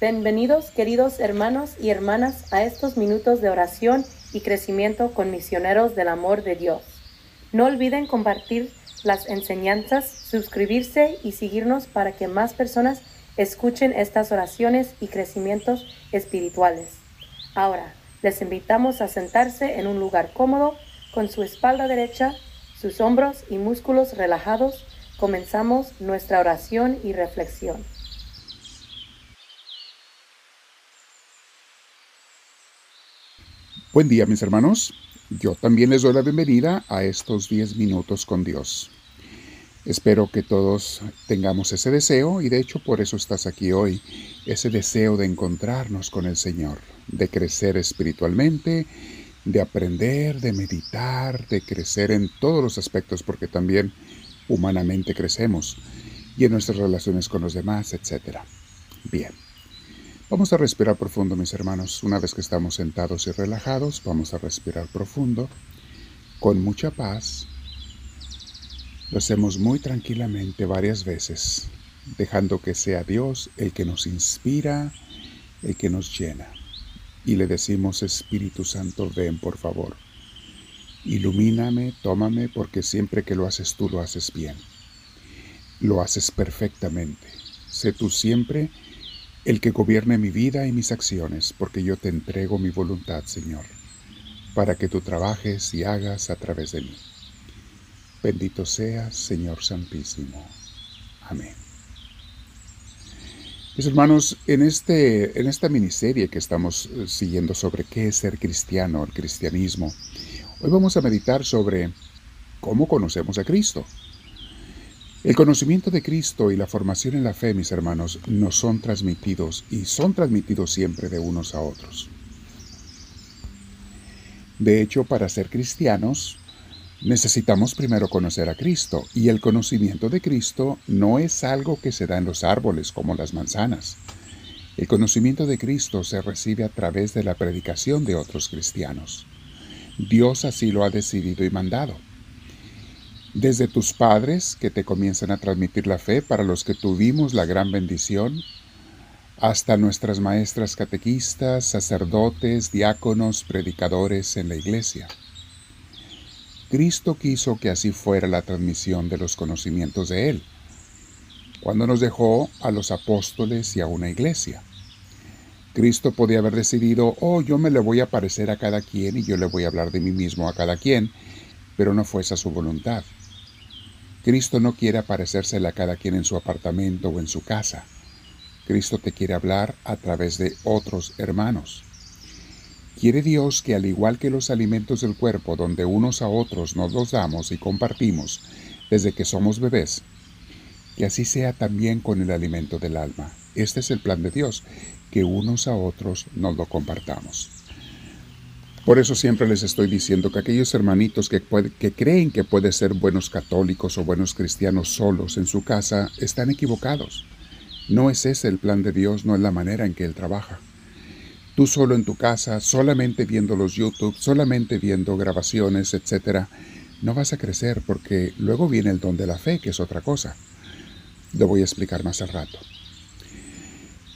Bienvenidos queridos hermanos y hermanas a estos minutos de oración y crecimiento con misioneros del amor de Dios. No olviden compartir las enseñanzas, suscribirse y seguirnos para que más personas escuchen estas oraciones y crecimientos espirituales. Ahora, les invitamos a sentarse en un lugar cómodo con su espalda derecha, sus hombros y músculos relajados. Comenzamos nuestra oración y reflexión. Buen día mis hermanos, yo también les doy la bienvenida a estos 10 minutos con Dios. Espero que todos tengamos ese deseo y de hecho por eso estás aquí hoy, ese deseo de encontrarnos con el Señor, de crecer espiritualmente, de aprender, de meditar, de crecer en todos los aspectos porque también humanamente crecemos y en nuestras relaciones con los demás, etc. Bien. Vamos a respirar profundo, mis hermanos. Una vez que estamos sentados y relajados, vamos a respirar profundo, con mucha paz. Lo hacemos muy tranquilamente varias veces, dejando que sea Dios el que nos inspira, el que nos llena. Y le decimos, Espíritu Santo, ven por favor. Ilumíname, tómame, porque siempre que lo haces tú lo haces bien. Lo haces perfectamente. Sé tú siempre el que gobierne mi vida y mis acciones, porque yo te entrego mi voluntad, Señor, para que tú trabajes y hagas a través de mí. Bendito seas, Señor Santísimo. Amén. Mis hermanos, en, este, en esta miniserie que estamos eh, siguiendo sobre qué es ser cristiano, el cristianismo, hoy vamos a meditar sobre cómo conocemos a Cristo. El conocimiento de Cristo y la formación en la fe, mis hermanos, nos son transmitidos y son transmitidos siempre de unos a otros. De hecho, para ser cristianos, necesitamos primero conocer a Cristo y el conocimiento de Cristo no es algo que se da en los árboles como las manzanas. El conocimiento de Cristo se recibe a través de la predicación de otros cristianos. Dios así lo ha decidido y mandado desde tus padres que te comienzan a transmitir la fe, para los que tuvimos la gran bendición, hasta nuestras maestras catequistas, sacerdotes, diáconos, predicadores en la iglesia. Cristo quiso que así fuera la transmisión de los conocimientos de Él, cuando nos dejó a los apóstoles y a una iglesia. Cristo podía haber decidido, oh, yo me le voy a parecer a cada quien y yo le voy a hablar de mí mismo a cada quien, pero no fue esa su voluntad. Cristo no quiere aparecérsele a cada quien en su apartamento o en su casa. Cristo te quiere hablar a través de otros hermanos. Quiere Dios que al igual que los alimentos del cuerpo, donde unos a otros nos los damos y compartimos desde que somos bebés, que así sea también con el alimento del alma. Este es el plan de Dios, que unos a otros nos lo compartamos. Por eso siempre les estoy diciendo que aquellos hermanitos que, creen que pueden ser buenos católicos o buenos cristianos solos en su casa están equivocados. No es ese el plan de Dios, no es la manera en que Él trabaja. Tú solo en tu casa, solamente viendo los YouTube, solamente viendo grabaciones, etc., no vas a crecer porque luego viene el don de la fe, que es otra cosa. Lo voy a explicar más al rato.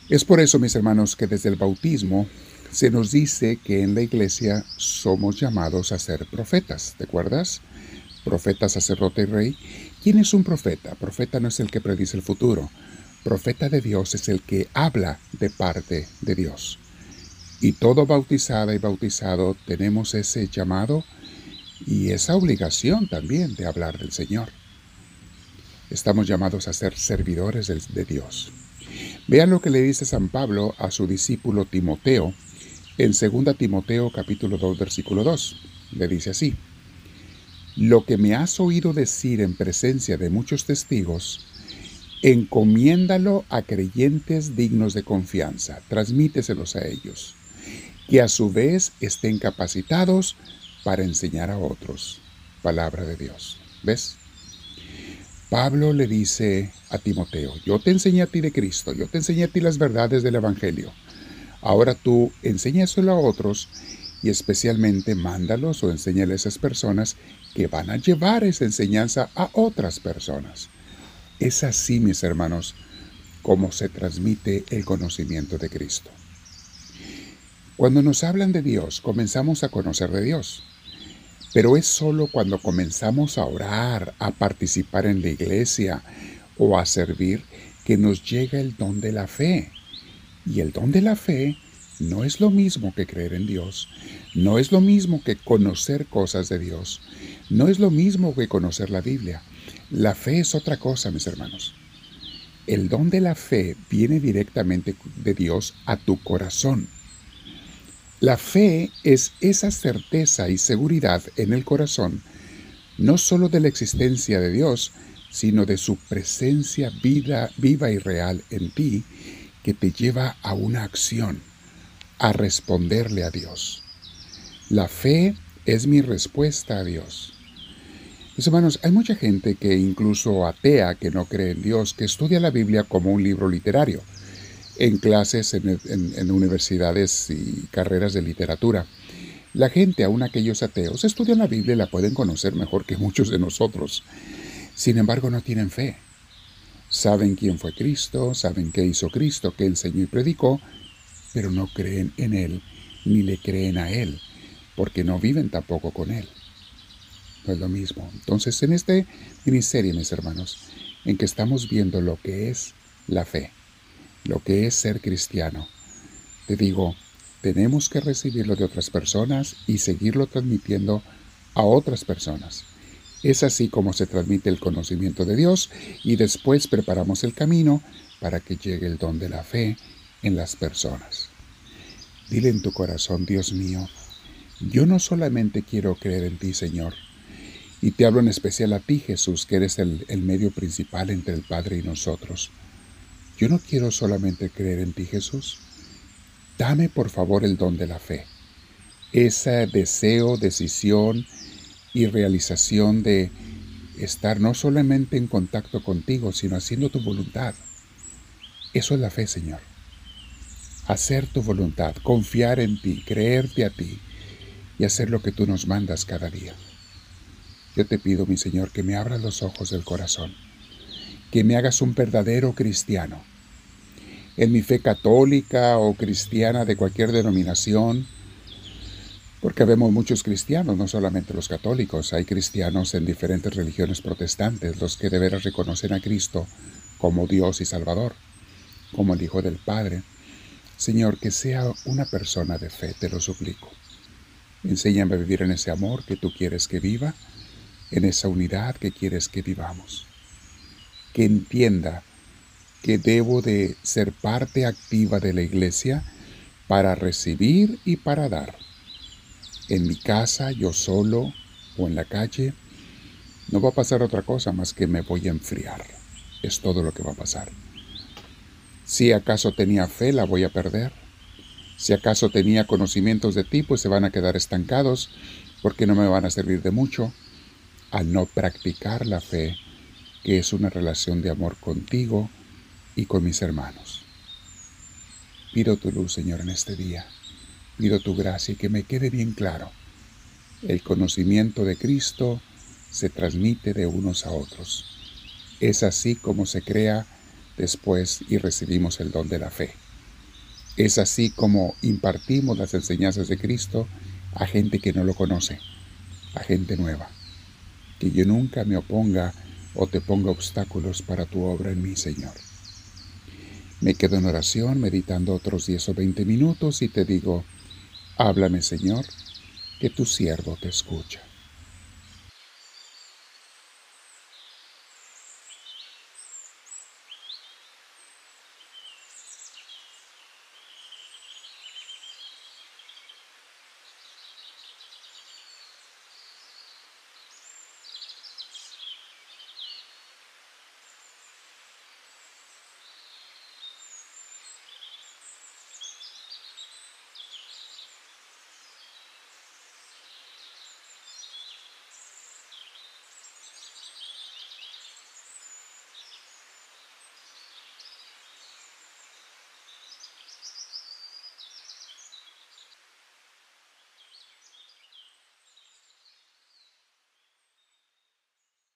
Es por eso, mis hermanos, que desde el bautismo se nos dice que en la iglesia somos llamados a ser profetas, ¿te acuerdas? Profeta, sacerdote y rey. ¿Quién es un profeta? Profeta no es el que predice el futuro. Profeta de Dios es el que habla de parte de Dios. Y todo bautizada y bautizado tenemos ese llamado y esa obligación también de hablar del Señor. Estamos llamados a ser servidores de Dios. Vean lo que le dice San Pablo a su discípulo Timoteo en 2 Timoteo capítulo 2 versículo 2. Le dice así, Lo que me has oído decir en presencia de muchos testigos, encomiéndalo a creyentes dignos de confianza, transmíteselos a ellos, que a su vez estén capacitados para enseñar a otros. Palabra de Dios. ¿Ves? Pablo le dice a Timoteo, yo te enseñé a ti de Cristo, yo te enseñé a ti las verdades del Evangelio. Ahora tú enséñaselo a otros y especialmente mándalos o enséñale a esas personas que van a llevar esa enseñanza a otras personas. Es así, mis hermanos, cómo se transmite el conocimiento de Cristo. Cuando nos hablan de Dios, comenzamos a conocer de Dios. Pero es solo cuando comenzamos a orar, a participar en la iglesia o a servir que nos llega el don de la fe. Y el don de la fe no es lo mismo que creer en Dios, no es lo mismo que conocer cosas de Dios, no es lo mismo que conocer la Biblia. La fe es otra cosa, mis hermanos. El don de la fe viene directamente de Dios a tu corazón. La fe es esa certeza y seguridad en el corazón, no solo de la existencia de Dios, sino de su presencia viva y real en ti, que te lleva a una acción, a responderle a Dios. La fe es mi respuesta a Dios. Mis hermanos, hay mucha gente que incluso atea, que no cree en Dios, que estudia la Biblia como un libro literario, en clases, en, universidades y carreras de literatura. La gente, aun aquellos ateos, estudian la Biblia y la pueden conocer mejor que muchos de nosotros. Sin embargo, no tienen fe. Saben quién fue Cristo, saben qué hizo Cristo, qué enseñó y predicó, pero no creen en Él, ni le creen a Él, porque no viven tampoco con Él. No es lo mismo. Entonces, en este ministerio, mis hermanos, en que estamos viendo lo que es la fe, lo que es ser cristiano, te digo, tenemos que recibirlo de otras personas y seguirlo transmitiendo a otras personas. Es así como se transmite el conocimiento de Dios y después preparamos el camino para que llegue el don de la fe en las personas. Dile en tu corazón, Dios mío, yo no solamente quiero creer en ti, Señor, y te hablo en especial a ti, Jesús, que eres el, medio principal entre el Padre y nosotros. Yo no quiero solamente creer en ti, Jesús. Dame por favor el don de la fe, ese deseo, decisión y realización de estar no solamente en contacto contigo, sino haciendo tu voluntad. Eso es la fe, Señor. Hacer tu voluntad, confiar en ti, creerte a ti y hacer lo que tú nos mandas cada día. Yo te pido, mi Señor, que me abras los ojos del corazón, que me hagas un verdadero cristiano. En mi fe católica o cristiana de cualquier denominación, porque vemos muchos cristianos, no solamente los católicos, hay cristianos en diferentes religiones protestantes, los que de veras reconocen a Cristo como Dios y Salvador, como el Hijo del Padre. Señor, que sea una persona de fe, te lo suplico. Enséñame a vivir en ese amor que tú quieres que viva en esa unidad que quieres que vivamos. Que entienda que debo de ser parte activa de la iglesia para recibir y para dar. En mi casa, yo solo o en la calle, no va a pasar otra cosa más que me voy a enfriar. Es todo lo que va a pasar. Si acaso tenía fe, la voy a perder. Si acaso tenía conocimientos de ti, pues se van a quedar estancados porque no me van a servir de mucho al no practicar la fe, que es una relación de amor contigo y con mis hermanos. Pido tu luz, Señor, en este día. Pido tu gracia y que me quede bien claro. El conocimiento de Cristo se transmite de unos a otros. Es así como se crea después y recibimos el don de la fe. Es así como impartimos las enseñanzas de Cristo a gente que no lo conoce, a gente nueva que yo nunca me oponga o te ponga obstáculos para tu obra en mí, Señor. Me quedo en oración meditando otros 10 o 20 minutos y te digo, háblame, Señor, que tu siervo te escucha.